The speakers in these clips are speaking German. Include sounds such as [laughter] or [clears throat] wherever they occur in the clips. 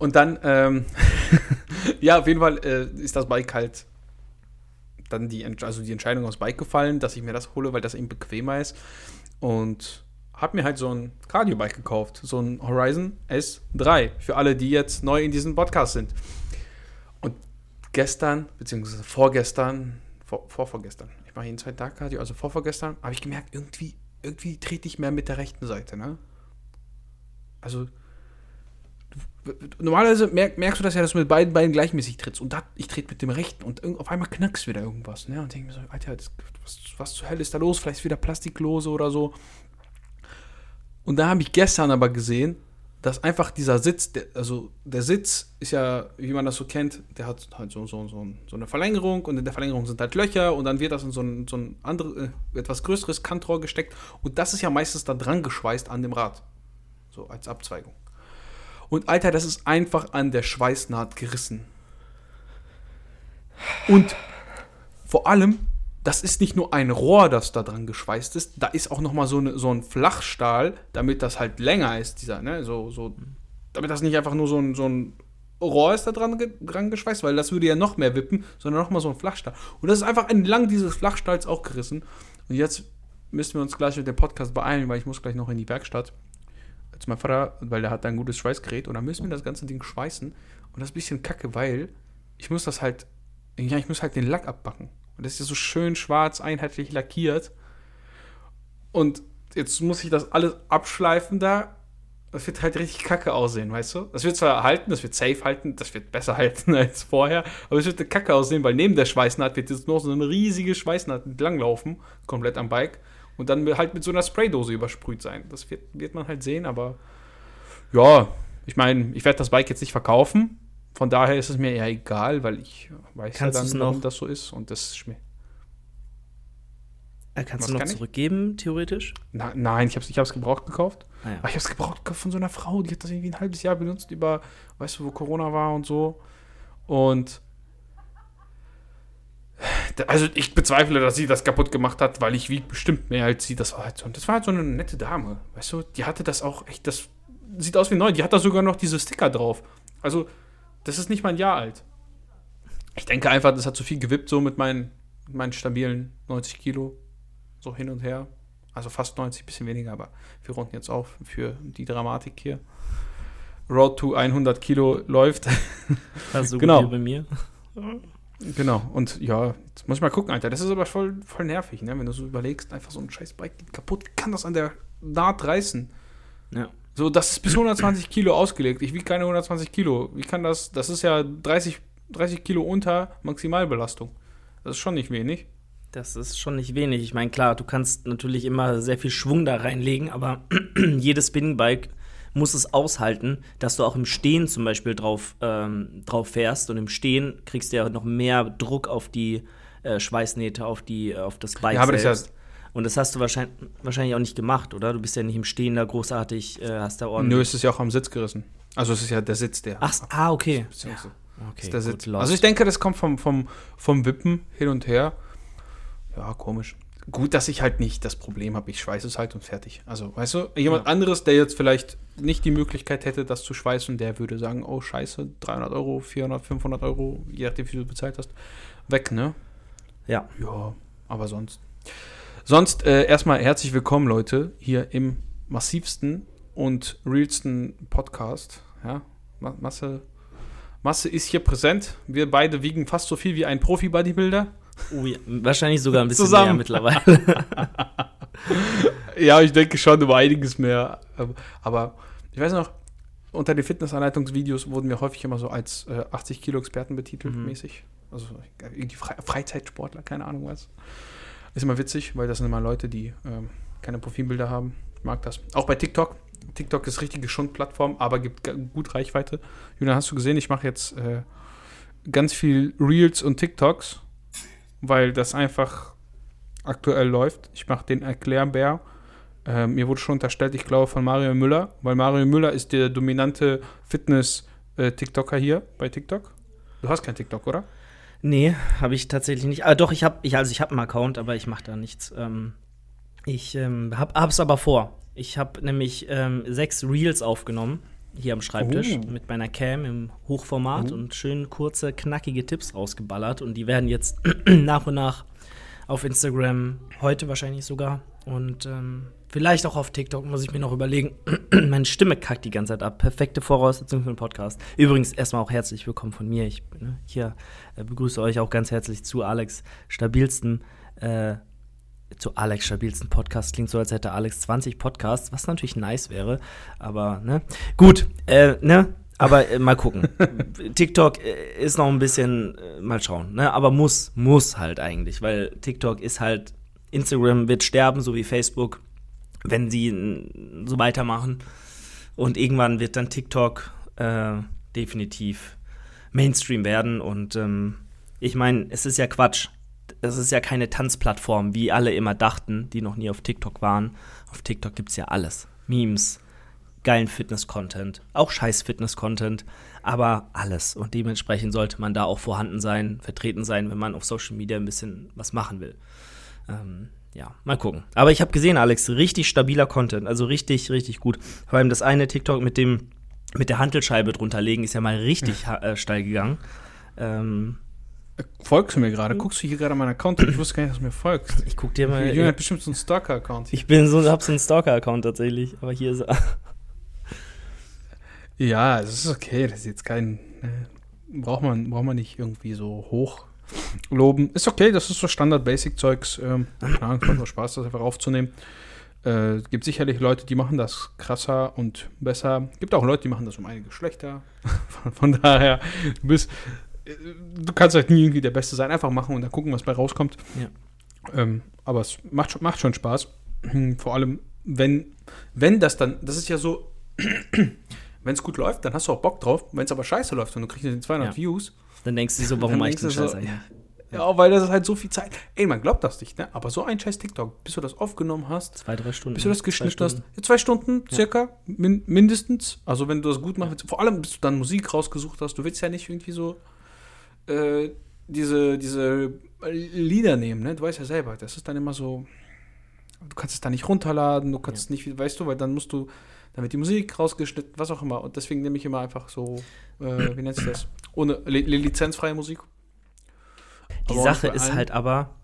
Und dann, ähm, [laughs] ja, auf jeden Fall äh, ist das Bike halt dann die, also die Entscheidung aufs Bike gefallen, dass ich mir das hole, weil das eben bequemer ist. Und habe mir halt so ein Cardio-Bike gekauft, so ein Horizon S3, für alle, die jetzt neu in diesem Podcast sind. Und gestern, beziehungsweise vorgestern, vor, vorvorgestern, ich mache jeden zweiten Tag Cardio, also vorvorgestern, habe ich gemerkt, irgendwie, irgendwie trete ich mehr mit der rechten Seite, ne? Also, normalerweise merk, merkst du das ja, dass du mit beiden Beinen gleichmäßig trittst. Und da, ich trete mit dem rechten und auf einmal knackst wieder irgendwas. Ne? Und denke mir so, Alter, das, was, was zur Hölle ist da los? Vielleicht ist wieder Plastiklose oder so. Und da habe ich gestern aber gesehen, dass einfach dieser Sitz, der, also der Sitz ist ja, wie man das so kennt, der hat halt so, so, so, so eine Verlängerung und in der Verlängerung sind halt Löcher und dann wird das in so ein, so ein andere, äh, etwas größeres Kantrohr gesteckt und das ist ja meistens da dran geschweißt an dem Rad. So als Abzweigung. Und Alter, das ist einfach an der Schweißnaht gerissen. Und vor allem, das ist nicht nur ein Rohr, das da dran geschweißt ist, da ist auch nochmal so, eine, so ein Flachstahl, damit das halt länger ist, dieser, ne, so, so, damit das nicht einfach nur so ein, so ein Rohr ist da dran, dran geschweißt, weil das würde ja noch mehr wippen, sondern nochmal so ein Flachstahl. Und das ist einfach entlang dieses Flachstahls auch gerissen. Und jetzt müssen wir uns gleich mit dem Podcast beeilen, weil ich muss gleich noch in die Werkstatt zu meinem Vater, weil der hat ein gutes Schweißgerät und dann müssen wir das ganze Ding schweißen. Und das ist ein bisschen kacke, weil ich muss das halt, ja, ich muss halt den Lack abbacken. Und das ist ja so schön schwarz, einheitlich lackiert. Und jetzt muss ich das alles abschleifen da. Das wird halt richtig kacke aussehen, weißt du? Das wird zwar halten, das wird safe halten, das wird besser [laughs] halten als vorher, aber es wird kacke aussehen, weil neben der Schweißnaht wird jetzt noch so eine riesige Schweißnaht entlanglaufen, komplett am Bike. Und dann halt mit so einer Spraydose übersprüht sein. Das wird, wird man halt sehen, aber ja, ich meine, ich werde das Bike jetzt nicht verkaufen. Von daher ist es mir eher egal, weil ich weiß Kannst ja dann, warum das so ist. Und das ist mir. Äh, kannst Was du noch kann zurückgeben, theoretisch? Na, nein, ich habe es ich hab's gebraucht gekauft. Ah, ja. Aber ich habe es gebraucht gekauft von so einer Frau, die hat das irgendwie ein halbes Jahr benutzt, über, weißt du, wo Corona war und so. Und. Also ich bezweifle, dass sie das kaputt gemacht hat, weil ich wiege bestimmt mehr als sie. Das war halt so, das war halt so eine nette Dame, weißt du? Die hatte das auch echt, das sieht aus wie neu. Die hat da sogar noch diese Sticker drauf. Also das ist nicht mal ein Jahr alt. Ich denke einfach, das hat zu viel gewippt, so mit meinen, mit meinen stabilen 90 Kilo. So hin und her. Also fast 90, bisschen weniger, aber wir runden jetzt auf für die Dramatik hier. Road to 100 Kilo läuft. War so Genau. wie bei mir. [laughs] genau. Und ja, jetzt muss ich mal gucken, Alter. Das ist aber voll, voll nervig, ne? Wenn du so überlegst, einfach so ein scheiß Bike geht kaputt, kann das an der Naht reißen. Ja. So, das ist bis 120 Kilo ausgelegt. Ich wiege keine 120 Kilo. Wie kann das? Das ist ja 30, 30 Kilo unter Maximalbelastung. Das ist schon nicht wenig. Das ist schon nicht wenig. Ich meine, klar, du kannst natürlich immer sehr viel Schwung da reinlegen, aber [clears throat] jedes Spinningbike muss es aushalten, dass du auch im Stehen zum Beispiel drauf, ähm, drauf fährst. Und im Stehen kriegst du ja noch mehr Druck auf die äh, Schweißnähte, auf, die, auf das Bike Ja, aber das ist ja- selbst. Und das hast du wahrscheinlich, wahrscheinlich auch nicht gemacht, oder? Du bist ja nicht im Stehen da großartig, äh, hast da ordentlich. Nö, es ist ja auch am Sitz gerissen. Also es ist ja der Sitz, der. Ach, ah, okay. Beziehungsweise- okay ist der gut, Sitz. lost. Also ich denke, das kommt vom, vom, vom Wippen hin und her. Ja, komisch. Gut, dass ich halt nicht das Problem habe, ich schweiße es halt und fertig. Also, weißt du, jemand Ja. anderes, der jetzt vielleicht nicht die Möglichkeit hätte, das zu schweißen, der würde sagen, oh scheiße, 300 Euro, 400, 500 Euro, je nachdem, wie du bezahlt hast, weg, ne? Ja. Ja, aber sonst. Sonst äh, erstmal herzlich willkommen, Leute, hier im massivsten und realsten Podcast. Ja, Ma- Masse, Masse ist hier präsent. Wir beide wiegen fast so viel wie ein Profi-Bodybuilder. Oh, ja. Wahrscheinlich sogar ein bisschen Zusammen. mehr mittlerweile. [laughs] Ja, ich denke schon über einiges mehr. Aber- Aber ich weiß noch, unter den Fitnessanleitungsvideos wurden wir häufig immer so als äh, 80 Kilo Experten betitelt, Mhm. mäßig. Also irgendwie Fre Freizeitsportler, keine Ahnung was. Ist immer witzig, weil das sind immer Leute, die ähm, keine Profilbilder haben. Ich mag das. Auch bei TikTok. TikTok ist richtige Schundplattform, aber gibt gut Reichweite. Julian, hast du gesehen, ich mache jetzt äh, ganz viel Reels und TikToks, weil das einfach aktuell läuft. Ich mache den Erklärbär. Ähm, mir wurde schon unterstellt, ich glaube, von Mario Müller, weil Mario Müller ist der dominante Fitness-TikToker hier bei TikTok. Du hast kein TikTok, oder? Nee, habe ich tatsächlich nicht. Ah, doch, ich habe ich, also ich hab einen Account, aber ich mache da nichts. Ähm, ich ähm, hab, hab's aber vor. Ich habe nämlich ähm, sechs Reels aufgenommen hier am Schreibtisch Oh. mit meiner Cam im Hochformat Oh. und schön kurze, knackige Tipps rausgeballert. Und die werden jetzt [clears throat] nach und nach auf Instagram, heute wahrscheinlich sogar. Und ähm, vielleicht auch auf TikTok, muss ich mir noch überlegen. [clears throat] Meine Stimme kackt die ganze Zeit ab. Perfekte Voraussetzung für einen Podcast. Übrigens, erstmal auch herzlich willkommen von mir. Ich ne, hier äh, begrüße euch auch ganz herzlich zu Alex stabilsten. Äh, zu Alex stabilsten Podcast. Klingt so, als hätte Alex 20 Podcasts, was natürlich nice wäre. Aber, ne? Gut, äh, ne? Aber äh, mal gucken. [laughs] TikTok äh, ist noch ein bisschen, äh, mal schauen, ne? Aber muss, muss halt eigentlich, weil TikTok ist halt, Instagram wird sterben, so wie Facebook, wenn sie so weitermachen. Und irgendwann wird dann TikTok äh, definitiv Mainstream werden. Und ähm, ich meine, es ist ja Quatsch. Es ist ja keine Tanzplattform, wie alle immer dachten, die noch nie auf TikTok waren. Auf TikTok gibt es ja alles. Memes, geilen Fitness-Content, auch scheiß Fitness-Content, aber alles. Und dementsprechend sollte man da auch vorhanden sein, vertreten sein, wenn man auf Social Media ein bisschen was machen will. Ähm, ja, mal gucken. Aber ich habe gesehen, Alex, richtig stabiler Content, also richtig, richtig gut. Vor allem das eine TikTok mit dem mit der Hantelscheibe drunter legen ist ja mal richtig ha- äh, steil gegangen. Ähm, Folgst du mir gerade? Guckst du hier gerade meinen Account? Ich wusste gar nicht, dass du mir folgst. ich guck dir mal. Jürgen hat bestimmt so einen Stalker-Account. Ich bin so, hab so einen Stalker-Account tatsächlich, aber hier ist er. [laughs] Ja, es ist okay. Das ist jetzt kein. Äh, braucht, man, braucht man nicht irgendwie so hoch loben. Ist okay, das ist so Standard-Basic-Zeugs. Ähm, klar, es macht auch Spaß, das einfach aufzunehmen. Äh, gibt sicherlich Leute, die machen das krasser und besser. Gibt auch Leute, die machen das um einige schlechter. von, [laughs] von daher, du bist. Du kannst halt nie irgendwie der Beste sein. Einfach machen und dann gucken, was bei rauskommt. Ja. Ähm, aber es macht, schon- macht schon Spaß. Vor allem, wenn, wenn das dann, das ist ja so, [clears throat] wenn es gut läuft, dann hast du auch Bock drauf. Wenn es aber scheiße läuft und du kriegst den 200 Ja. Views, Dann denkst du so, warum mache ich den Scheiß so, ja, weil das ist halt so viel Zeit. Ey, man glaubt das nicht, ne? Aber so ein scheiß TikTok, bis du das aufgenommen hast, Zwei, drei Stunden. bis du das Zwei geschnitten hast, ja, zwei Stunden circa, min mindestens. Also wenn du das gut machst, vor allem bis du dann Musik rausgesucht hast, du willst ja nicht irgendwie so äh, diese, diese Lieder nehmen, ne? Du weißt ja selber, das ist dann immer so, du kannst es da nicht runterladen, du kannst es nicht, weißt du, weil dann musst du, dann wird die Musik rausgeschnitten, was auch immer. Und deswegen nehme ich immer einfach so, äh, wie nennt sich das? Ohne li li lizenzfreie Musik. Die Aber Sache ist halt aber,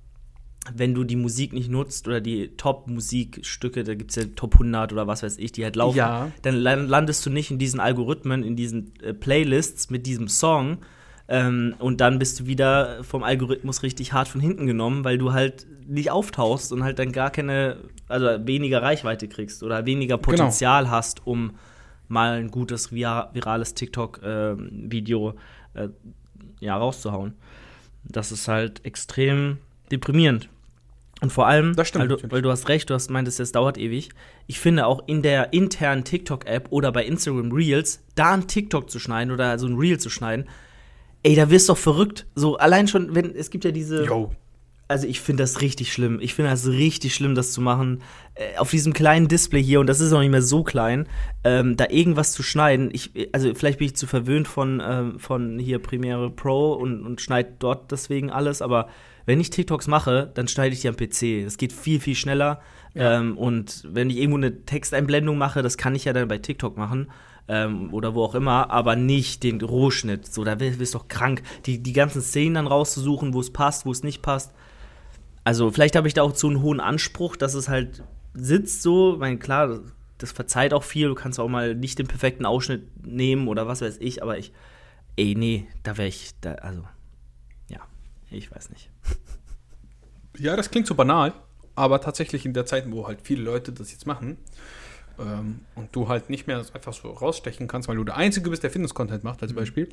wenn du die Musik nicht nutzt oder die Top-Musikstücke, da gibt es ja Top 100 oder was weiß ich, die halt laufen, Ja. dann lan- landest du nicht in diesen Algorithmen, in diesen äh, Playlists mit diesem Song. Ähm, und dann bist du wieder vom Algorithmus richtig hart von hinten genommen, weil du halt nicht auftauchst und halt dann gar keine, also weniger Reichweite kriegst oder weniger Genau. Potenzial hast, um mal ein gutes vira virales TikTok-Video äh, ja, rauszuhauen. Das ist halt extrem deprimierend. Und vor allem, stimmt weil, du, weil du hast recht, du hast meintest, es dauert ewig. Ich finde auch in der internen TikTok-App oder bei Instagram Reels, da ein TikTok zu schneiden oder so ein Reel zu schneiden, ey, da wirst du doch verrückt. So allein schon, wenn, es gibt ja diese. Yo. Also ich finde das richtig schlimm. Ich finde das richtig schlimm, das zu machen. Äh, auf diesem kleinen Display hier, und das ist auch nicht mehr so klein, ähm, da irgendwas zu schneiden. Ich, also vielleicht bin ich zu verwöhnt von, ähm, von hier Premiere Pro und, und schneide dort deswegen alles, aber wenn ich TikToks mache, dann schneide ich die am PC. Das geht viel, viel schneller. Ja. Ähm, und wenn ich irgendwo eine Texteinblendung mache, das kann ich ja dann bei TikTok machen. Ähm, oder wo auch immer, aber nicht den Rohschnitt. So, da wirst du doch krank, die, die ganzen Szenen dann rauszusuchen, wo es passt, wo es nicht passt. Also, vielleicht habe ich da auch so einen hohen Anspruch, dass es halt sitzt so. Ich meine, klar, das verzeiht auch viel. Du kannst auch mal nicht den perfekten Ausschnitt nehmen oder was weiß ich, aber ich, ey, nee, da wäre ich, da, also, ja, ich weiß nicht. Ja, das klingt so banal, aber tatsächlich in der Zeit, wo halt viele Leute das jetzt machen ähm, und du halt nicht mehr einfach so rausstechen kannst, weil du der Einzige bist, der Fitness-Content macht, als Beispiel,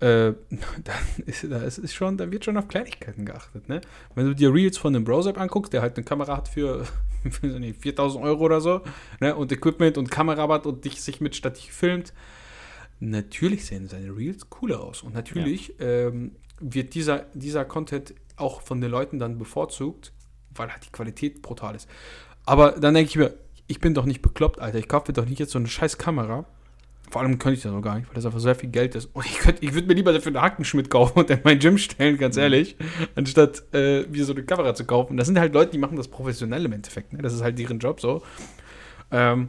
äh, [laughs] dann ist, da ist, ist schon, da wird schon auf Kleinigkeiten geachtet. Ne? Wenn du dir Reels von einem Browser anguckst, der halt eine Kamera hat für, [laughs] für so nicht, 4000 Euro oder so ne? und Equipment und Kamera hat und dich sich mit Stativ filmt, natürlich sehen seine Reels cooler aus. Und natürlich ähm, wird dieser, dieser Content auch von den Leuten dann bevorzugt, weil halt die Qualität brutal ist. Aber dann denke ich mir, ich bin doch nicht bekloppt, Alter. Ich kaufe mir doch nicht jetzt so eine scheiß Kamera. Vor allem könnte ich das noch gar nicht, weil das einfach sehr viel Geld ist. Und ich, könnt- ich würde mir lieber dafür einen Hackenschmidt kaufen und in mein Gym stellen, ganz ehrlich, anstatt äh, mir so eine Kamera zu kaufen. Das sind halt Leute, die machen das professionell im Endeffekt. Ne? Das ist halt deren Job so. Ähm,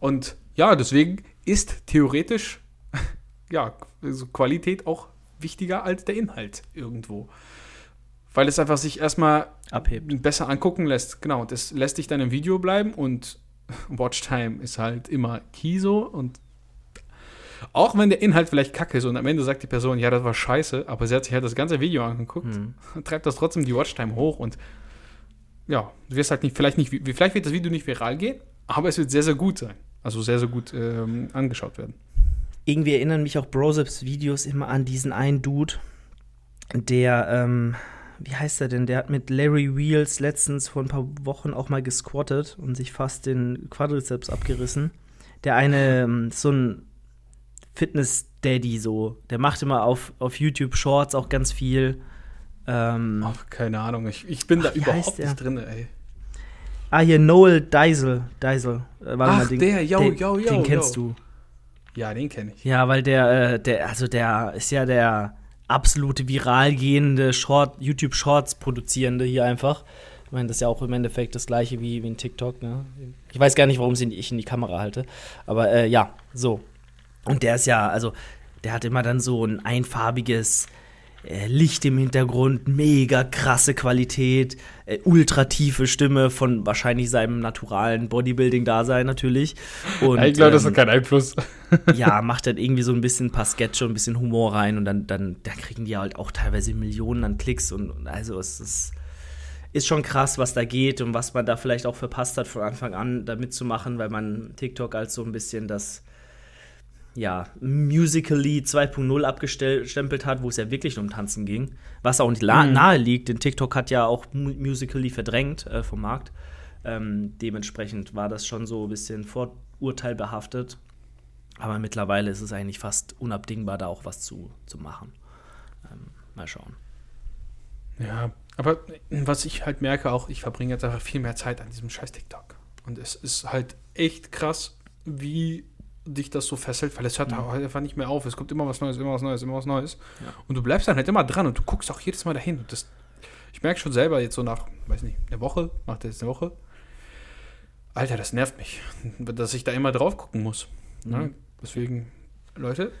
und ja, deswegen ist theoretisch [laughs] ja, also Qualität auch wichtiger als der Inhalt irgendwo. Weil es einfach sich erstmal Abhebt. besser angucken lässt. Genau, das lässt dich dann im Video bleiben und Watchtime ist halt immer key so und auch wenn der Inhalt vielleicht kacke ist und am Ende sagt die Person, ja, das war scheiße, aber sie hat sich halt das ganze Video angeguckt, Hm. [laughs] treibt das trotzdem die Watchtime hoch und ja, du wirst halt nicht, vielleicht nicht, vi- vielleicht wird das Video nicht viral gehen, aber es wird sehr, sehr gut sein. Also sehr, sehr gut ähm, angeschaut werden. Irgendwie erinnern mich auch Broseps Videos immer an diesen einen Dude, der, ähm, wie heißt er denn? Der hat mit Larry Wheels letztens vor ein paar Wochen auch mal gesquattet und sich fast den Quadrizeps abgerissen. Der eine, ähm, so ein Fitness-Daddy so, der macht immer auf, auf YouTube Shorts auch ganz viel. Ähm, Ach, keine Ahnung, ich, ich bin da Ach, heißt überhaupt nicht drin, ey. Ah, hier Noel Deisel. Deisel. Äh, warte Ach, der, yo, den, yo, yo, Den kennst yo. du. Ja, den kenne ich. Ja, weil der, äh, der, also der ist ja der absolute viral gehende Short, YouTube Shorts produzierende hier einfach. Ich meine, das ist ja auch im Endeffekt das gleiche wie, wie ein TikTok, ne? Ich weiß gar nicht, warum ich in die Kamera halte. Aber äh, ja, so. Und der ist ja, also, der hat immer dann so ein einfarbiges Licht im Hintergrund, mega krasse Qualität, äh, ultra tiefe Stimme von wahrscheinlich seinem naturalen Bodybuilding-Dasein natürlich. Und, ich glaube, das ähm, hat keinen Einfluss. [laughs] ja, macht dann irgendwie so ein bisschen ein paar Sketche und ein bisschen Humor rein und dann, dann, dann kriegen die halt auch teilweise Millionen an Klicks und, und also es ist, ist schon krass, was da geht und was man da vielleicht auch verpasst hat von Anfang an da mitzumachen, weil man TikTok als so ein bisschen das ja, Musically 2.0 abgestempelt hat, wo es ja wirklich nur um Tanzen ging. Was auch nicht Mhm. nahe liegt, denn TikTok hat ja auch Mu- Musically verdrängt äh, vom Markt. Ähm, dementsprechend war das schon so ein bisschen vorurteilbehaftet. Aber mittlerweile ist es eigentlich fast unabdingbar, da auch was zu, zu machen. Ähm, mal schauen. Ja, aber was ich halt merke auch, ich verbringe jetzt einfach viel mehr Zeit an diesem scheiß TikTok. Und es ist halt echt krass, wie dich das so fesselt, weil es hört Mhm. halt einfach nicht mehr auf. Es kommt immer was Neues, immer was Neues, immer was Neues. Ja. Und du bleibst dann halt immer dran und du guckst auch jedes Mal dahin. Und das, ich merke schon selber jetzt so nach, weiß nicht, einer Woche, macht er jetzt eine Woche. Alter, das nervt mich, dass ich da immer drauf gucken muss. Ne? Mhm. Deswegen, Leute,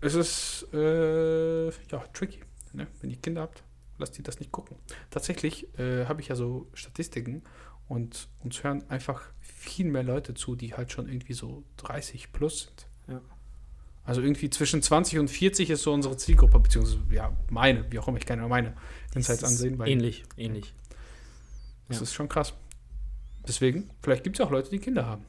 es ist äh, ja tricky. Ne? Wenn ihr Kinder habt, lasst die das nicht gucken. Tatsächlich äh, habe ich ja so Statistiken und uns hören einfach viel mehr Leute zu, die halt schon irgendwie so 30 plus sind. Ja. Also irgendwie zwischen 20 und 40 ist so unsere Zielgruppe, beziehungsweise ja, meine, wie auch immer, ich kann ja meine Insights ansehen, ähnlich, ähnlich. das ja. ist schon krass. Deswegen, vielleicht gibt es ja auch Leute, die Kinder haben.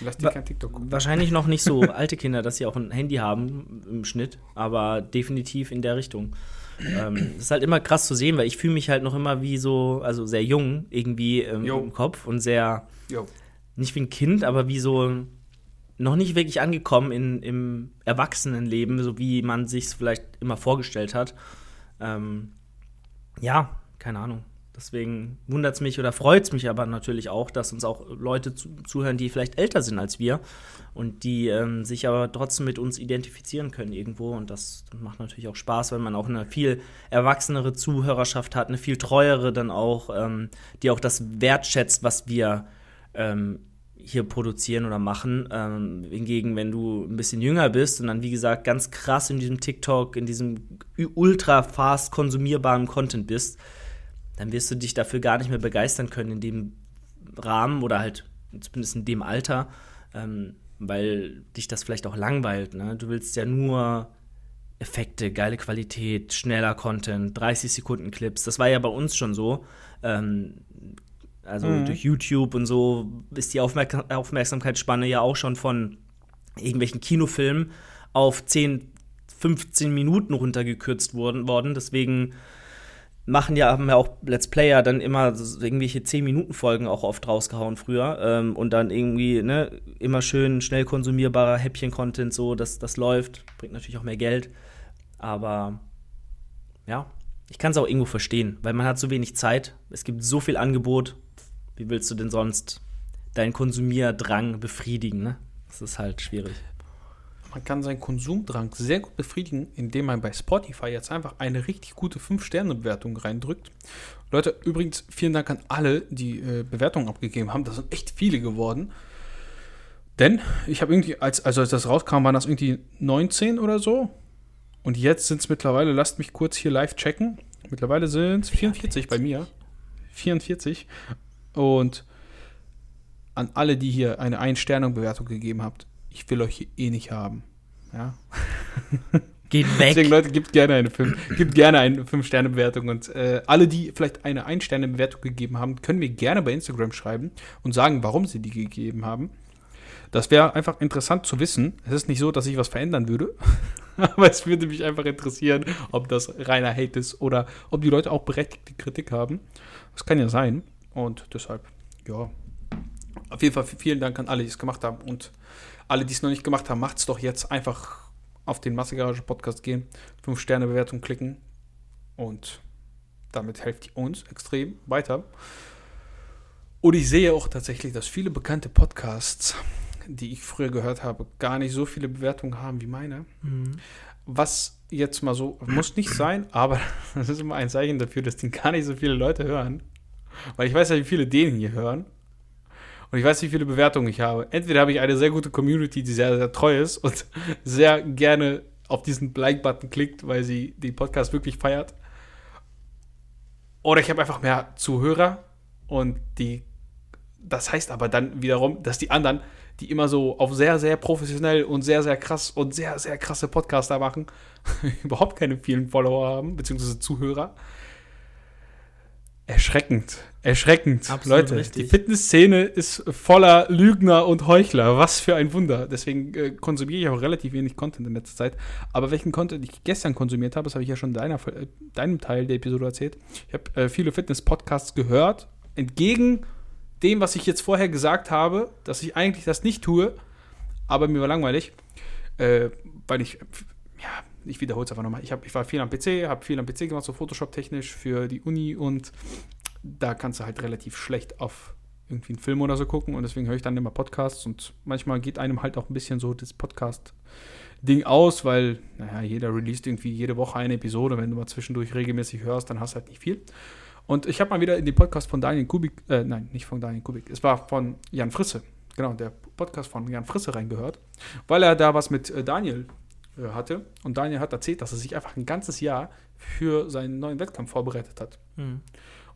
Lasst die Wa- kein TikTok gucken. Wahrscheinlich noch nicht so [laughs] alte Kinder, dass sie auch ein Handy haben im Schnitt, aber definitiv in der Richtung. Ähm, das ist halt immer krass zu sehen, weil ich fühle mich halt noch immer wie so, also sehr jung irgendwie ähm, im Kopf und sehr, Jo. nicht wie ein Kind, aber wie so noch nicht wirklich angekommen in, im Erwachsenenleben, so wie man sich vielleicht immer vorgestellt hat. Ähm, ja, keine Ahnung. Deswegen wundert es mich oder freut es mich aber natürlich auch, dass uns auch Leute zu, zuhören, die vielleicht älter sind als wir und die ähm, sich aber trotzdem mit uns identifizieren können irgendwo. Und das macht natürlich auch Spaß, weil man auch eine viel erwachsenere Zuhörerschaft hat, eine viel treuere dann auch, ähm, die auch das wertschätzt, was wir ähm, hier produzieren oder machen. Ähm, hingegen, wenn du ein bisschen jünger bist und dann, wie gesagt, ganz krass in diesem TikTok, in diesem ultra fast konsumierbaren Content bist, dann wirst du dich dafür gar nicht mehr begeistern können in dem Rahmen oder halt zumindest in dem Alter, ähm, weil dich das vielleicht auch langweilt. Ne? Du willst ja nur Effekte, geile Qualität, schneller Content, 30 Sekunden Clips. Das war ja bei uns schon so. Ähm, also Mhm. durch YouTube und so ist die Aufmerk Aufmerksamkeitsspanne ja auch schon von irgendwelchen Kinofilmen auf 10, 15 Minuten runtergekürzt worden. worden. Deswegen machen ja, haben ja auch Let's Player dann immer irgendwelche 10-Minuten-Folgen auch oft rausgehauen früher. Ähm, und dann irgendwie, ne, immer schön schnell konsumierbarer Häppchen-Content, so, dass das läuft. Bringt natürlich auch mehr Geld. Aber ja, ich kann es auch irgendwo verstehen, weil man hat so wenig Zeit. Es gibt so viel Angebot. Wie willst du denn sonst deinen Konsumierdrang befriedigen, ne? Das ist halt schwierig. Man kann seinen Konsumdrang sehr gut befriedigen, indem man bei Spotify jetzt einfach eine richtig gute 5-Sterne-Bewertung reindrückt. Leute, übrigens vielen Dank an alle, die äh, Bewertungen abgegeben haben. Das sind echt viele geworden. Denn ich habe irgendwie, als, also als das rauskam, waren das irgendwie 19 oder so. Und jetzt sind es mittlerweile, lasst mich kurz hier live checken. Mittlerweile sind es 44 bei mir. 44. Und an alle, die hier eine Ein-Sternung-Bewertung gegeben habt, ich will euch hier eh nicht haben. Ja. [laughs] Geht weg. Deswegen, Leute, gibt gerne eine 5, gibt gerne eine 5-Sterne-Bewertung. Und äh, alle, die vielleicht eine 1-Sterne-Bewertung gegeben haben, können mir gerne bei Instagram schreiben und sagen, warum sie die gegeben haben. Das wäre einfach interessant zu wissen. Es ist nicht so, dass ich was verändern würde, [laughs] aber es würde mich einfach interessieren, ob das reiner Hate ist oder ob die Leute auch berechtigte Kritik haben. Das kann ja sein. Und deshalb, ja. Auf jeden Fall vielen Dank an alle, die es gemacht haben. Und alle, die es noch nicht gemacht haben, macht es doch jetzt einfach auf den Massegarage Podcast gehen, 5 Sterne Bewertung klicken und damit helft ihr uns extrem weiter. Und ich sehe auch tatsächlich, dass viele bekannte Podcasts, die ich früher gehört habe, gar nicht so viele Bewertungen haben wie meine. Mhm. Was jetzt mal so, muss nicht sein, aber [laughs] das ist immer ein Zeichen dafür, dass den gar nicht so viele Leute hören. Weil ich weiß ja, wie viele den hier hören. Und ich weiß, wie viele Bewertungen ich habe. Entweder habe ich eine sehr gute Community, die sehr, sehr treu ist und [laughs] sehr gerne auf diesen Like-Button klickt, weil sie den Podcast wirklich feiert. Oder ich habe einfach mehr Zuhörer und die. Das heißt aber dann wiederum, dass die anderen, die immer so auf sehr, sehr professionell und sehr, sehr krass und sehr, sehr krasse Podcaster machen, [laughs] überhaupt keine vielen Follower haben, beziehungsweise Zuhörer. Erschreckend. Erschreckend. Absolut Leute, richtig. die Fitnessszene ist voller Lügner und Heuchler. Was für ein Wunder. Deswegen äh, konsumiere ich auch relativ wenig Content in letzter Zeit. Aber welchen Content ich gestern konsumiert habe, das habe ich ja schon in deiner, äh, deinem Teil der Episode erzählt. Ich habe äh, viele Fitness-Podcasts gehört. Entgegen dem, was ich jetzt vorher gesagt habe, dass ich eigentlich das nicht tue. Aber mir war langweilig. Äh, weil ich, ja, ich wiederhole es einfach nochmal. Ich, ich war viel am PC, habe viel am PC gemacht, so Photoshop-technisch für die Uni und da kannst du halt relativ schlecht auf irgendwie einen Film oder so gucken und deswegen höre ich dann immer Podcasts und manchmal geht einem halt auch ein bisschen so das Podcast-Ding aus, weil, naja, jeder released irgendwie jede Woche eine Episode. Wenn du mal zwischendurch regelmäßig hörst, dann hast du halt nicht viel. Und ich habe mal wieder in den Podcast von Daniel Kubik, äh, nein, nicht von Daniel Kubik, es war von Jan Frisse, genau, der Podcast von Jan Frisse reingehört, weil er da was mit äh, Daniel hatte. Und Daniel hat erzählt, dass er sich einfach ein ganzes Jahr für seinen neuen Wettkampf vorbereitet hat. Mhm.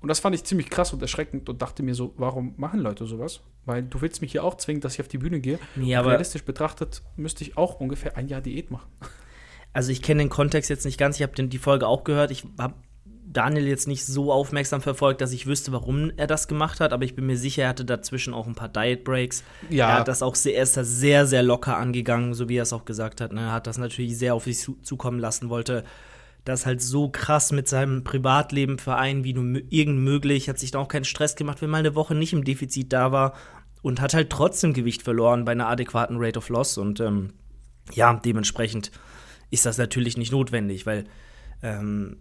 Und das fand ich ziemlich krass und erschreckend und dachte mir so, warum machen Leute sowas? Weil du willst mich hier auch zwingen, dass ich auf die Bühne gehe. Nee, aber realistisch betrachtet müsste ich auch ungefähr ein Jahr Diät machen. also ich kenne den Kontext jetzt nicht ganz. Ich habe die Folge auch gehört. Ich habe Daniel jetzt nicht so aufmerksam verfolgt, dass ich wüsste, warum er das gemacht hat, aber ich bin mir sicher, er hatte dazwischen auch ein paar Diet Breaks. Ja. Er hat das auch sehr, er ist das sehr, sehr locker angegangen, so wie er es auch gesagt hat. Ne? Er hat das natürlich sehr auf sich zu, zukommen lassen, wollte das halt so krass mit seinem Privatleben vereinen, wie nur irgend möglich, hat sich da auch keinen Stress gemacht, wenn mal eine Woche nicht im Defizit da war und hat halt trotzdem Gewicht verloren bei einer adäquaten Rate of Loss und ähm, ja, dementsprechend ist das natürlich nicht notwendig, weil ähm,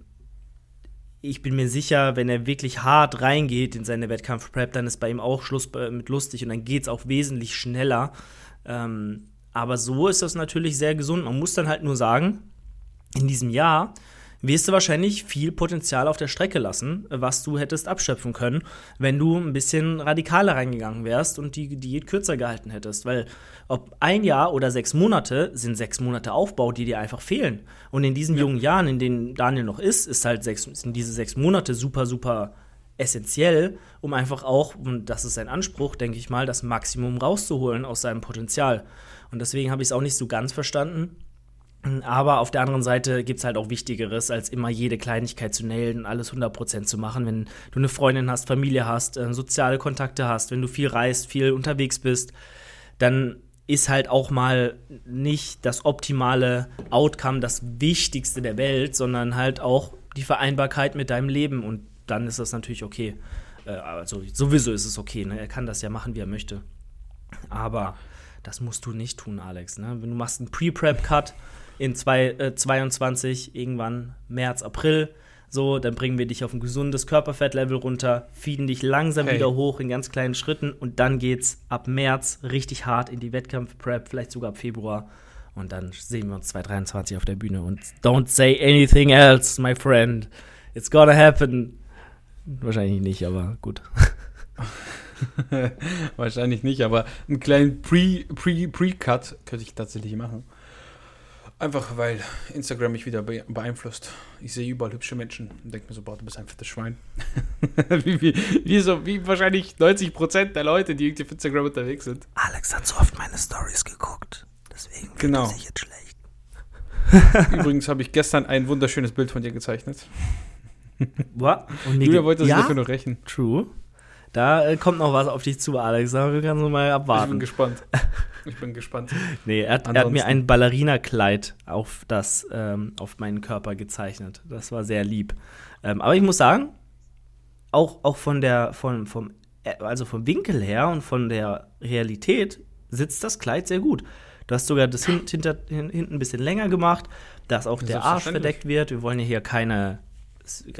ich bin mir sicher, wenn er wirklich hart reingeht in seine Wettkampfprep, dann ist bei ihm auch Schluss bei- mit lustig und dann geht es auch wesentlich schneller. Ähm, aber so ist das natürlich sehr gesund. Man muss dann halt nur sagen, in diesem Jahr wirst du wahrscheinlich viel Potenzial auf der Strecke lassen, was du hättest abschöpfen können, wenn du ein bisschen radikaler reingegangen wärst und die Diät kürzer gehalten hättest. Weil ob ein Jahr oder sechs Monate sind sechs Monate Aufbau, die dir einfach fehlen. Und in diesen jungen Jahren, in denen Daniel noch ist, ist halt sechs, sind diese sechs Monate super, super essentiell, um einfach auch, und das ist sein Anspruch, denke ich mal, das Maximum rauszuholen aus seinem Potenzial. Und deswegen habe ich es auch nicht so ganz verstanden. Aber auf der anderen Seite gibt es halt auch Wichtigeres, als immer jede Kleinigkeit zu nailen und alles 100% zu machen. Wenn du eine Freundin hast, Familie hast, äh, soziale Kontakte hast, wenn du viel reist, viel unterwegs bist, dann ist halt auch mal nicht das optimale Outcome das Wichtigste der Welt, sondern halt auch die Vereinbarkeit mit deinem Leben. Und dann ist das natürlich okay. Äh, also sowieso ist es okay. Ne? Er kann das ja machen, wie er möchte. Aber das musst du nicht tun, Alex. Ne? Wenn du machst einen Pre-Prep-Cut in zwei, äh, 22, irgendwann März, April, so, dann bringen wir dich auf ein gesundes Körperfettlevel runter, feeden dich langsam Hey. wieder hoch in ganz kleinen Schritten und dann geht's ab März richtig hart in die Wettkampf-Prep, vielleicht sogar ab Februar. Und dann sehen wir uns 2023 auf der Bühne. Und don't say anything else, my friend. It's gonna happen. Wahrscheinlich nicht, aber gut. [laughs] Wahrscheinlich nicht, aber einen kleinen Pre-Cut Pre, Pre könnte ich tatsächlich machen. Einfach weil Instagram mich wieder beeinflusst. Ich sehe überall hübsche Menschen und denke mir so, boah, du bist ein fettes Schwein. [laughs] wie, wie, wie, so, wie wahrscheinlich 90% der Leute, die irgendwie auf Instagram unterwegs sind. Alex hat so oft meine Stories geguckt. Deswegen genau. fühlt sich jetzt schlecht. [laughs] [laughs] Übrigens habe ich gestern ein wunderschönes Bild von dir gezeichnet. What? Und Julia wollte sich ja? dafür noch rächen. True. Da äh, kommt noch was auf dich zu, Alex. Da kannst du mal abwarten. Ich bin gespannt. [laughs] Ich bin gespannt. nee, er hat, er hat mir ein Ballerina-Kleid auf, ähm, auf meinen Körper gezeichnet. Das war sehr lieb. Ähm, aber ich muss sagen, auch, auch von der, von, vom, äh, also vom Winkel her und von der Realität sitzt das Kleid sehr gut. Du hast sogar das hin, hinter, hinten ein bisschen länger gemacht, dass auch der Arsch verdeckt wird. Wir wollen ja hier keine,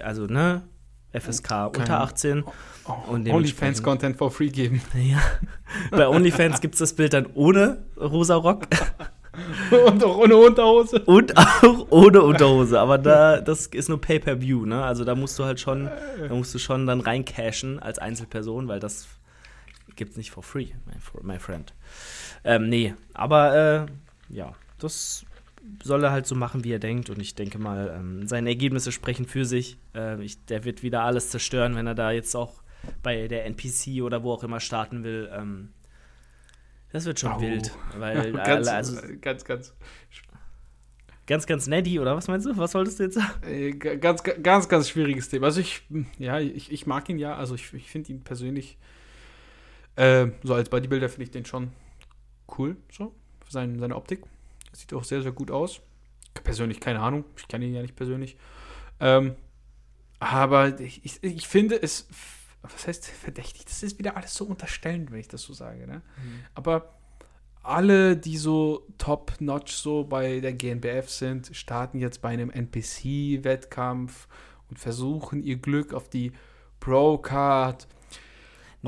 also ne, FSK Kein, unter 18. Oh, oh, OnlyFans-Content for free geben. [laughs] Ja. Bei OnlyFans gibt es das Bild dann ohne rosa Rock. [laughs] Und auch ohne Unterhose. Und auch ohne Unterhose. Aber da, das ist nur Pay-Per-View, ne? Also da musst du halt schon, da musst du schon dann reincashen als Einzelperson, weil das gibt es nicht for free, my, my friend. Ähm, nee, aber äh, ja, das soll er halt so machen, wie er denkt. Und ich denke mal, ähm, seine Ergebnisse sprechen für sich. Äh, ich, der wird wieder alles zerstören, wenn er da jetzt auch bei der NPC oder wo auch immer starten will. Ähm, das wird schon oh. wild. Weil, [laughs] ganz, also, ganz, ganz. Ganz, ganz netty, oder was meinst du? Was wolltest du jetzt sagen? Äh, ganz, ganz, ganz schwieriges Thema. Also ich, ja, ich, ich mag ihn ja, also ich, ich finde ihn persönlich, äh, so als Bodybuilder finde ich den schon cool, so, für sein, seine Optik. Sieht auch sehr, sehr gut aus. Persönlich keine Ahnung, ich kenne ihn ja nicht persönlich. Ähm, aber ich, ich, ich, finde es, was heißt verdächtig? Das ist wieder alles so unterstellend, wenn ich das so sage. Ne? Mhm. Aber alle, die so top-notch so bei der GNBF sind, starten jetzt bei einem NPC-Wettkampf und versuchen ihr Glück auf die Pro-Card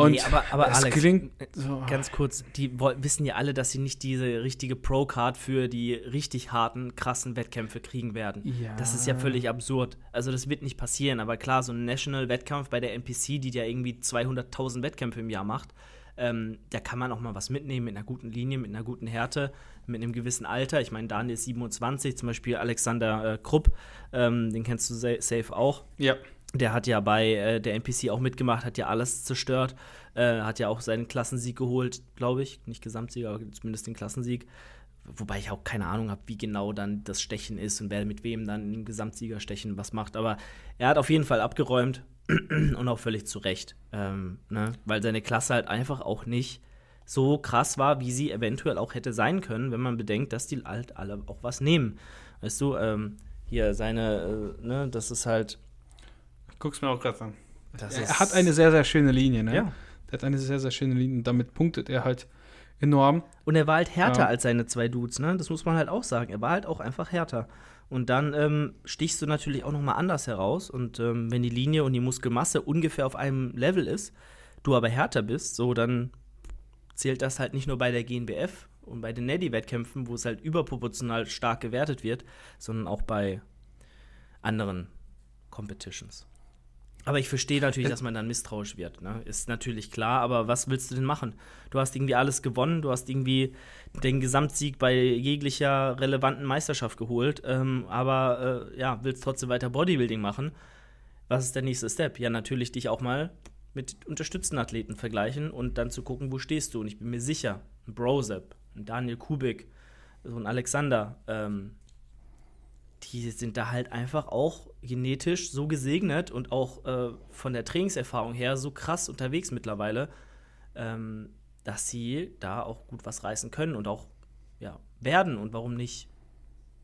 und nee, aber, aber Alex, klingt so. ganz kurz, die wissen ja alle, dass sie nicht diese richtige Pro-Card für die richtig harten, krassen Wettkämpfe kriegen werden. Ja. Das ist ja völlig absurd. Also das wird nicht passieren, aber klar, so ein National-Wettkampf bei der NPC, die ja irgendwie 200.000 Wettkämpfe im Jahr macht, ähm, da kann man auch mal was mitnehmen mit einer guten Linie, mit einer guten Härte, mit einem gewissen Alter. Ich meine, Daniel ist 27, zum Beispiel Alexander äh, Krupp, ähm, den kennst du safe auch. Ja. Der hat ja bei äh, der NPC auch mitgemacht, hat ja alles zerstört, äh, hat ja auch seinen Klassensieg geholt, glaube ich. Nicht Gesamtsieg, aber zumindest den Klassensieg. Wobei ich auch keine Ahnung habe, wie genau dann das Stechen ist und wer mit wem dann im Gesamtsiegerstechen was macht. Aber er hat auf jeden Fall abgeräumt [clears throat] und auch völlig zu Recht. Ähm, ne? Weil seine Klasse halt einfach auch nicht so krass war, wie sie eventuell auch hätte sein können, wenn man bedenkt, dass die halt alle auch was nehmen. Weißt du, ähm, hier seine, äh, ne, das ist halt guck's mir auch gerade an. Das er hat eine sehr, sehr schöne Linie, ne? Ja. Er hat eine sehr, sehr schöne Linie und damit punktet er halt enorm. Und er war halt härter ja. als seine zwei Dudes, ne? Das muss man halt auch sagen. Er war halt auch einfach härter. Und dann ähm, stichst du natürlich auch noch mal anders heraus. Und ähm, wenn die Linie und die Muskelmasse ungefähr auf einem Level ist, du aber härter bist, so dann zählt das halt nicht nur bei der GNBF und bei den Neddy-Wettkämpfen, wo es halt überproportional stark gewertet wird, sondern auch bei anderen Competitions. Aber ich verstehe natürlich, dass man dann misstrauisch wird. Ne? Ist natürlich klar, aber was willst du denn machen? Du hast irgendwie alles gewonnen, du hast irgendwie den Gesamtsieg bei jeglicher relevanten Meisterschaft geholt, ähm, aber äh, ja, willst trotzdem weiter Bodybuilding machen. Was ist der nächste Step? Ja, natürlich dich auch mal mit unterstützten Athleten vergleichen und dann zu gucken, wo stehst du. Und ich bin mir sicher, ein Brozep, ein Daniel Kubik, so ein Alexander, ähm, die sind da halt einfach auch genetisch so gesegnet und auch äh, von der Trainingserfahrung her so krass unterwegs mittlerweile, ähm, dass sie da auch gut was reißen können und auch ja, werden und warum nicht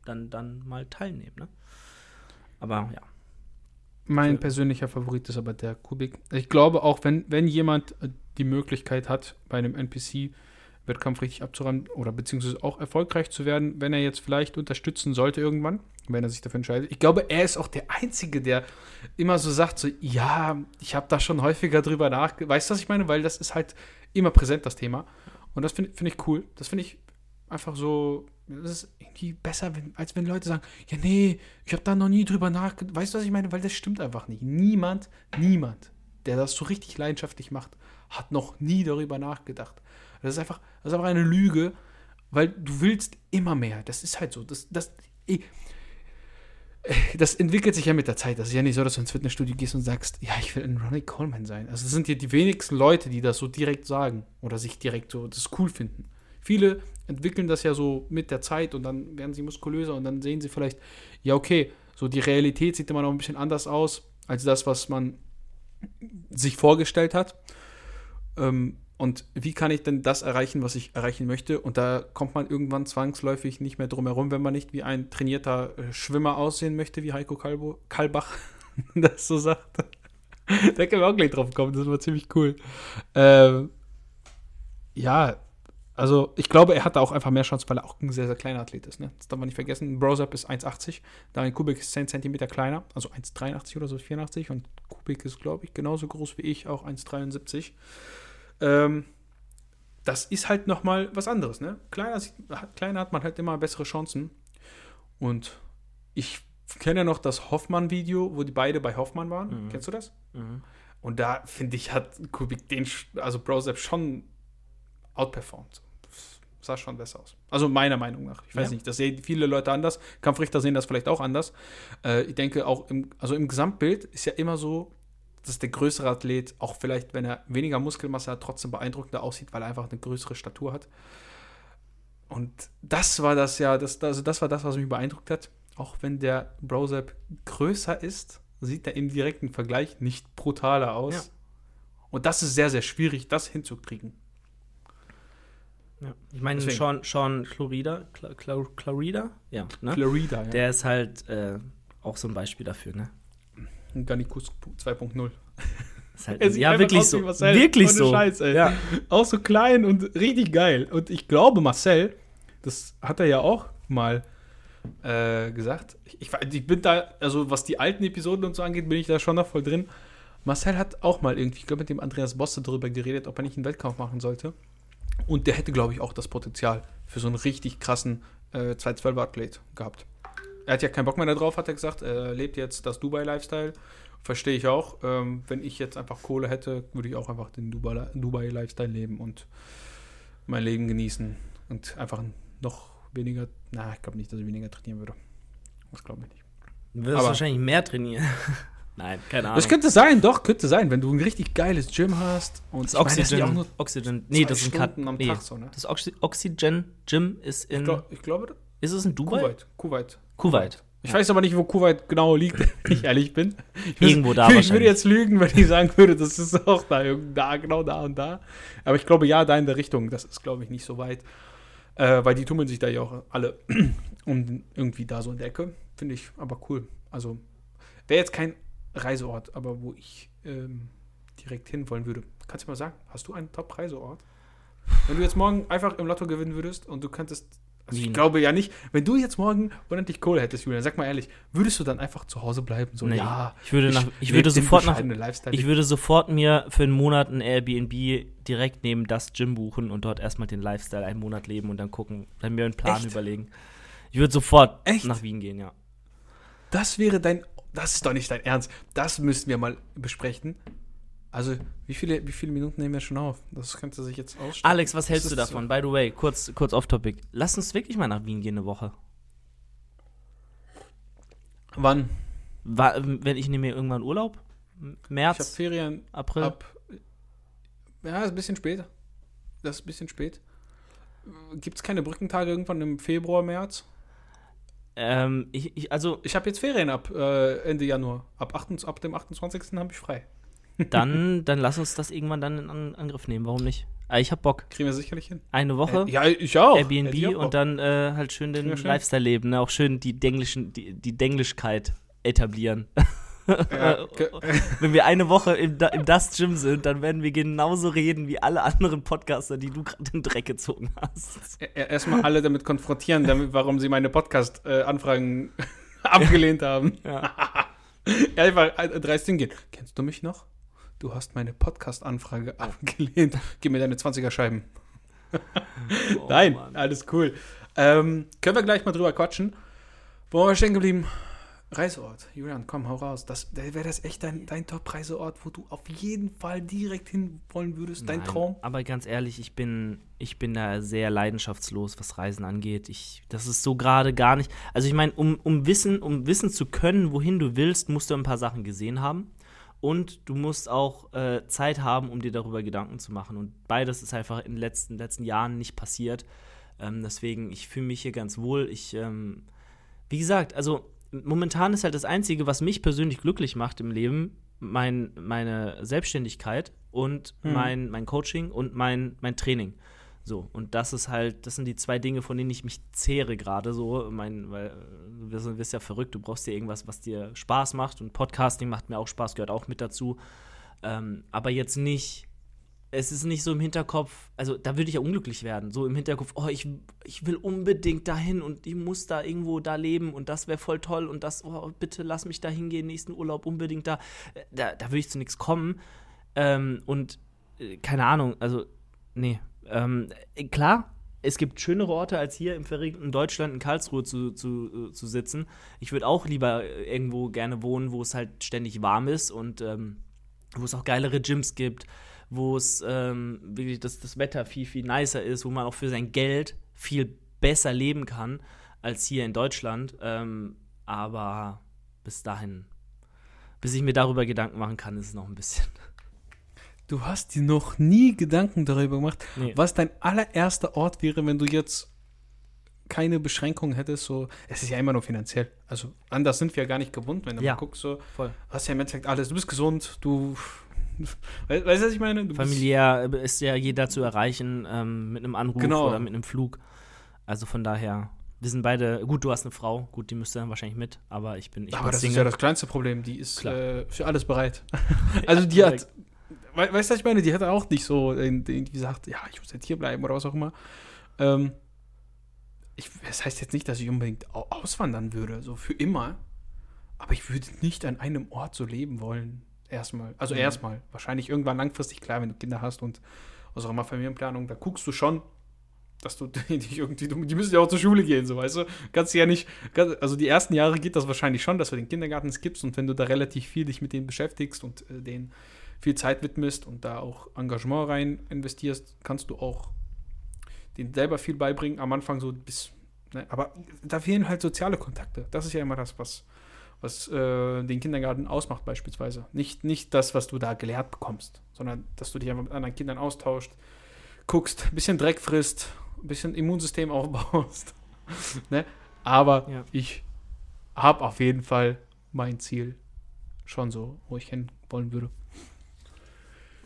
dann, dann mal teilnehmen. Ne? Aber ja. Mein persönlicher Favorit ist aber der Kubik. Ich glaube auch, wenn, wenn jemand äh, die Möglichkeit hat, bei einem NPC Wettkampf richtig abzuräumen oder beziehungsweise auch erfolgreich zu werden, wenn er jetzt vielleicht unterstützen sollte irgendwann, wenn er sich dafür entscheidet. Ich glaube, er ist auch der Einzige, der immer so sagt, so, ja, ich habe da schon häufiger drüber nachgedacht. Weißt du, was ich meine? Weil das ist halt immer präsent, das Thema. Und das finde find ich cool. Das finde ich einfach so, das ist irgendwie besser, wenn, als wenn Leute sagen, ja, nee, ich habe da noch nie drüber nachgedacht. Weißt du, was ich meine? Weil das stimmt einfach nicht. Niemand, niemand, der das so richtig leidenschaftlich macht, hat noch nie darüber nachgedacht. Das ist einfach, das ist einfach eine Lüge, weil du willst immer mehr. Das ist halt so. Das, das, das entwickelt sich ja mit der Zeit. Das ist ja nicht so, dass du ins Fitnessstudio gehst und sagst, ja, ich will ein Ronnie Coleman sein. Also es sind ja die wenigsten Leute, die das so direkt sagen oder sich direkt so das cool finden. Viele entwickeln das ja so mit der Zeit und dann werden sie muskulöser und dann sehen sie vielleicht, ja, okay, so die Realität sieht immer noch ein bisschen anders aus als das, was man sich vorgestellt hat. Ähm, und wie kann ich denn das erreichen, was ich erreichen möchte? Und da kommt man irgendwann zwangsläufig nicht mehr drum herum, wenn man nicht wie ein trainierter äh, Schwimmer aussehen möchte, wie Heiko Kalbo, Kalbach [laughs] das so sagt. da können wir auch gleich drauf kommen, das war ziemlich cool. Ähm, ja, also ich glaube, er hatte auch einfach mehr Chance, weil er auch ein sehr, sehr kleiner Athlet ist. Ne? Das darf man nicht vergessen. Brosap ist 1,80, Daniel Kubik ist 10 cm kleiner, also 1,83 oder so, 84. Und Kubik ist, glaube ich, genauso groß wie ich, auch 1,73. Ähm, das ist halt nochmal was anderes. Ne? Kleiner, kleiner hat man halt immer bessere Chancen. Und ich kenne ja noch das Hoffmann-Video, wo die beide bei Hoffmann waren. Mhm. Kennst du das? Mhm. Und da, finde ich, hat Kubik den, also Brosep schon outperformed sah schon besser aus. Also meiner Meinung nach. Ich weiß ja. nicht, das sehen viele Leute anders. Kampfrichter sehen das vielleicht auch anders. Äh, ich denke auch, im, also im Gesamtbild ist ja immer so, dass der größere Athlet, auch vielleicht, wenn er weniger Muskelmasse hat, trotzdem beeindruckender aussieht, weil er einfach eine größere Statur hat. Und das war das ja, das, also das war das, was mich beeindruckt hat. Auch wenn der Brosep größer ist, sieht er im direkten Vergleich nicht brutaler aus. Ja. Und das ist sehr, sehr schwierig, das hinzukriegen. Ja. Ich meine, Sean, Sean Chlorida, Chlorida, ja, ne? Chlorida, ja. Der ist halt äh, auch so ein Beispiel dafür, ne? Gannikus 2.0. Halt, [laughs] ja, wirklich so. Marcel, wirklich so. Scheiß, ja. Auch so klein und richtig geil. Und ich glaube, Marcel, das hat er ja auch mal äh, gesagt. Ich, ich, bin da, also was die alten Episoden und so angeht, bin ich da schon noch voll drin. Marcel hat auch mal irgendwie, ich glaube, mit dem Andreas Bosse darüber geredet, ob er nicht einen Wettkampf machen sollte. Und der hätte, glaube ich, auch das Potenzial für so einen richtig krassen äh, 212er-Athlet gehabt. Er hat ja keinen Bock mehr darauf, hat er gesagt. Er lebt jetzt das Dubai-Lifestyle. Verstehe ich auch. Ähm, wenn ich jetzt einfach Kohle hätte, würde ich auch einfach den Dubai-Lifestyle leben und mein Leben genießen und einfach noch weniger. Na, ich glaube nicht, dass ich weniger trainieren würde. Das glaube ich nicht. Du wirst Aber wahrscheinlich mehr trainieren. [laughs] Nein, keine Ahnung. Das könnte sein, doch, könnte sein, wenn du ein richtig geiles Gym hast. Und das Oxygen, meine, das Oxygen, nee, das ist ein Cut, am nee, Tag so, ne? Das Oxy Oxygen Gym ist in. Ich, glaub, ich glaube, ist es in Dubai? Kuwait. Kuwait. Kuwait. Ich weiß aber nicht, wo Kuwait genau liegt, [laughs] wenn ich ehrlich bin. Ich Irgendwo da Ich würde jetzt lügen, wenn ich sagen würde, das ist auch da, da, genau da und da. Aber ich glaube, ja, da in der Richtung. Das ist, glaube ich, nicht so weit. Äh, weil die tummeln sich da ja auch alle [clears throat] um irgendwie da so in der Ecke. Finde ich aber cool. Also, wäre jetzt kein Reiseort, aber wo ich ähm, direkt hin wollen würde. Kannst du mal sagen, hast du einen Top-Reiseort? Wenn du jetzt morgen einfach im Lotto gewinnen würdest und du könntest. Also ich glaube ja nicht, wenn du jetzt morgen unendlich Kohle hättest, Julian, sag mal ehrlich, würdest du dann einfach zu Hause bleiben? So, nee, ja, ich würde, nach, ich, würde sofort nach, ich würde sofort mir für einen Monat ein Airbnb direkt neben das Gym buchen und dort erstmal den Lifestyle einen Monat leben und dann gucken, dann mir einen Plan Echt? überlegen. Ich würde sofort Echt? nach Wien gehen, ja. Das wäre dein das ist doch nicht dein Ernst. Das müssten wir mal besprechen. Also, wie viele, wie viele Minuten nehmen wir schon auf? Das könnte sich jetzt ausstellen. Alex, was hältst du davon? So? By the way, kurz, kurz off-topic. Lass uns wirklich mal nach Wien gehen eine Woche. Wann? War, wenn ich nehme mir irgendwann Urlaub? März? Ich habe Ferien. April? Ab, ja, ist ein bisschen spät. Das ist ein bisschen spät. Gibt es keine Brückentage irgendwann im Februar, März? Ähm, ich, ich, also ich habe jetzt Ferien ab äh, Ende Januar. Ab, 8, ab dem 28. habe ich frei. Dann, dann lass uns das irgendwann dann in Angriff nehmen. Warum nicht? Ah, ich hab Bock. Kriegen wir sicherlich hin. Eine Woche. Äh, ja, ich auch. Airbnb auch und dann äh, halt schön den Lifestyle leben. Ne? Auch schön die, Denglischen, die, die Denglischkeit etablieren. [laughs] Ja, Wenn wir eine Woche im, im Dust Gym sind, dann werden wir genauso reden wie alle anderen Podcaster, die du gerade in den Dreck gezogen hast. Erstmal alle damit konfrontieren, damit, warum sie meine Podcast-Anfragen [laughs] abgelehnt haben. Ja. [laughs] ja, einfach dreist hingehen. Kennst du mich noch? Du hast meine Podcast-Anfrage abgelehnt. Gib mir deine 20er-Scheiben. [laughs] oh, Nein, Mann. alles cool. Ähm, können wir gleich mal drüber quatschen. Wo waren wir stehen geblieben? Reiseort. Julian, komm, hau raus. Das wäre das echt dein, dein Top-Reiseort, wo du auf jeden Fall direkt hin wollen würdest, dein Nein, Traum? Aber ganz ehrlich, ich bin, ich bin da sehr leidenschaftslos, was Reisen angeht. Ich, das ist so gerade gar nicht. Also ich meine, um, um Wissen, um wissen zu können, wohin du willst, musst du ein paar Sachen gesehen haben. Und du musst auch äh, Zeit haben, um dir darüber Gedanken zu machen. Und beides ist einfach in den letzten, letzten Jahren nicht passiert. Ähm, deswegen, ich fühle mich hier ganz wohl. Ich, ähm, wie gesagt, also momentan ist halt das Einzige, was mich persönlich glücklich macht im Leben, mein, meine Selbstständigkeit und Hm. mein, mein Coaching und mein, mein Training. So, und das ist halt, das sind die zwei Dinge, von denen ich mich zehre gerade so. Mein, weil du wirst ja verrückt, du brauchst dir irgendwas, was dir Spaß macht und Podcasting macht mir auch Spaß, gehört auch mit dazu. Ähm, aber jetzt nicht, es ist nicht so im Hinterkopf, also da würde ich ja unglücklich werden, so im Hinterkopf, oh, ich, ich will unbedingt dahin und ich muss da irgendwo da leben und das wäre voll toll und das, oh, bitte lass mich da hingehen, nächsten Urlaub unbedingt da. Äh, Da, da würde ich zu nichts kommen. Ähm, und äh, keine Ahnung, also, nee. Ähm, äh, klar, es gibt schönere Orte, als hier im verregneten Deutschland in Karlsruhe zu, zu, äh, zu sitzen. Ich würde auch lieber äh, irgendwo gerne wohnen, wo es halt ständig warm ist und ähm, wo es auch geilere Gyms gibt, wo es ähm, wirklich das, das Wetter viel, viel nicer ist, wo man auch für sein Geld viel besser leben kann als hier in Deutschland. Ähm, aber bis dahin, bis ich mir darüber Gedanken machen kann, ist es noch ein bisschen. Du hast dir noch nie Gedanken darüber gemacht, Nee. was dein allererster Ort wäre, wenn du jetzt keine Beschränkungen hättest. So, es ist ja immer nur finanziell. Also anders sind wir ja gar nicht gebunden, wenn du Ja. mal guckst. So, Voll. du hast ja im Endeffekt alles. Du bist gesund, du. [laughs] Weißt du, was ich meine? Du Familiär ist ja jeder zu erreichen ähm, mit einem Anruf Genau. oder mit einem Flug. Also von daher, wir sind beide, gut, du hast eine Frau, gut, die müsste dann wahrscheinlich mit, aber ich bin, ich aber bin das Single. ist ja das kleinste Problem. Die ist äh, für alles bereit. [laughs] also die hat. We weißt du, was ich meine? Die hat auch nicht so irgendwie gesagt, ja, ich muss jetzt hier bleiben oder was auch immer. Ähm, ich, das heißt jetzt nicht, dass ich unbedingt au- auswandern würde, so für immer. Aber ich würde nicht an einem Ort so leben wollen. Erstmal. Also Mhm. erstmal. Wahrscheinlich irgendwann langfristig, klar, wenn du Kinder hast und was auch immer Familienplanung, da guckst du schon, dass du [laughs] die irgendwie, die müssen ja auch zur Schule gehen, so weißt du. Kannst du ja nicht, also die ersten Jahre geht das wahrscheinlich schon, dass du den Kindergarten skippst und wenn du da relativ viel dich mit denen beschäftigst und äh, denen viel Zeit widmest und da auch Engagement rein investierst, kannst du auch denen selber viel beibringen. Am Anfang so bis, ne, aber da fehlen halt soziale Kontakte. Das ist ja immer das, was, was äh, den Kindergarten ausmacht beispielsweise. Nicht, nicht das, was du da gelehrt bekommst, sondern dass du dich einfach mit anderen Kindern austauscht, guckst, ein bisschen Dreck frisst, ein bisschen Immunsystem [laughs] aufbaust. ne? Aber Ja. ich habe auf jeden Fall mein Ziel schon so, wo ich hin wollen würde.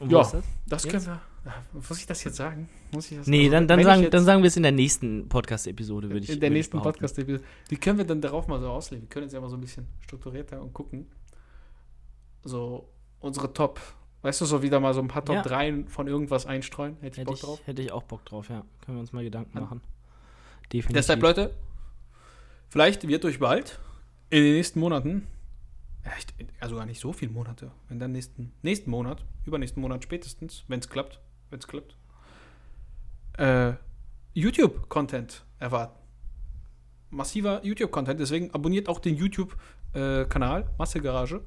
Und Ja. ist das? Das können wir. Ah, Muss ich das jetzt sagen? Muss ich das Nee, also, dann, dann, sagen, jetzt- dann sagen wir es in der nächsten Podcast-Episode, würde ich in der nächsten behaupten. podcast Die können wir dann darauf mal so auslegen. Wir können jetzt ja mal so ein bisschen strukturierter und gucken. So unsere Top, weißt du, so wieder mal so ein paar Top Ja. 3 von irgendwas einstreuen. Hätte ich Hätte Bock ich, drauf. hätte ich auch Bock drauf, ja. Können wir uns mal Gedanken An- machen. Definitiv. Deshalb, Leute, vielleicht wird euch bald in den nächsten Monaten, ja, also gar nicht so viele Monate, wenn dann nächsten, nächsten Monat, übernächsten Monat spätestens, wenn es klappt, wenn es klappt, äh, YouTube-Content erwarten. Massiver YouTube-Content, deswegen abonniert auch den YouTube-Kanal Massegarage.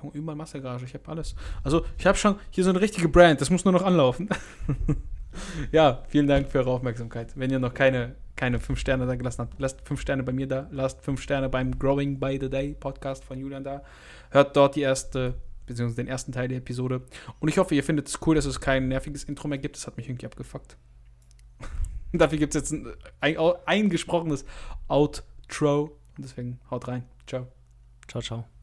Junge, überall Massegarage, ich habe alles. Also, ich habe schon hier so eine richtige Brand, das muss nur noch anlaufen. [laughs] [laughs] ja, vielen Dank für eure Aufmerksamkeit. Wenn ihr noch keine, keine fünf Sterne da gelassen habt, lasst fünf Sterne bei mir da, lasst fünf Sterne beim Growing by the Day Podcast von Julian da. Hört dort die erste, beziehungsweise den ersten Teil der Episode. Und ich hoffe, ihr findet es cool, dass es kein nerviges Intro mehr gibt. Das hat mich irgendwie abgefuckt. [laughs] Dafür gibt es jetzt ein, ein, ein gesprochenes Outro. Und deswegen haut rein. Ciao. Ciao, ciao.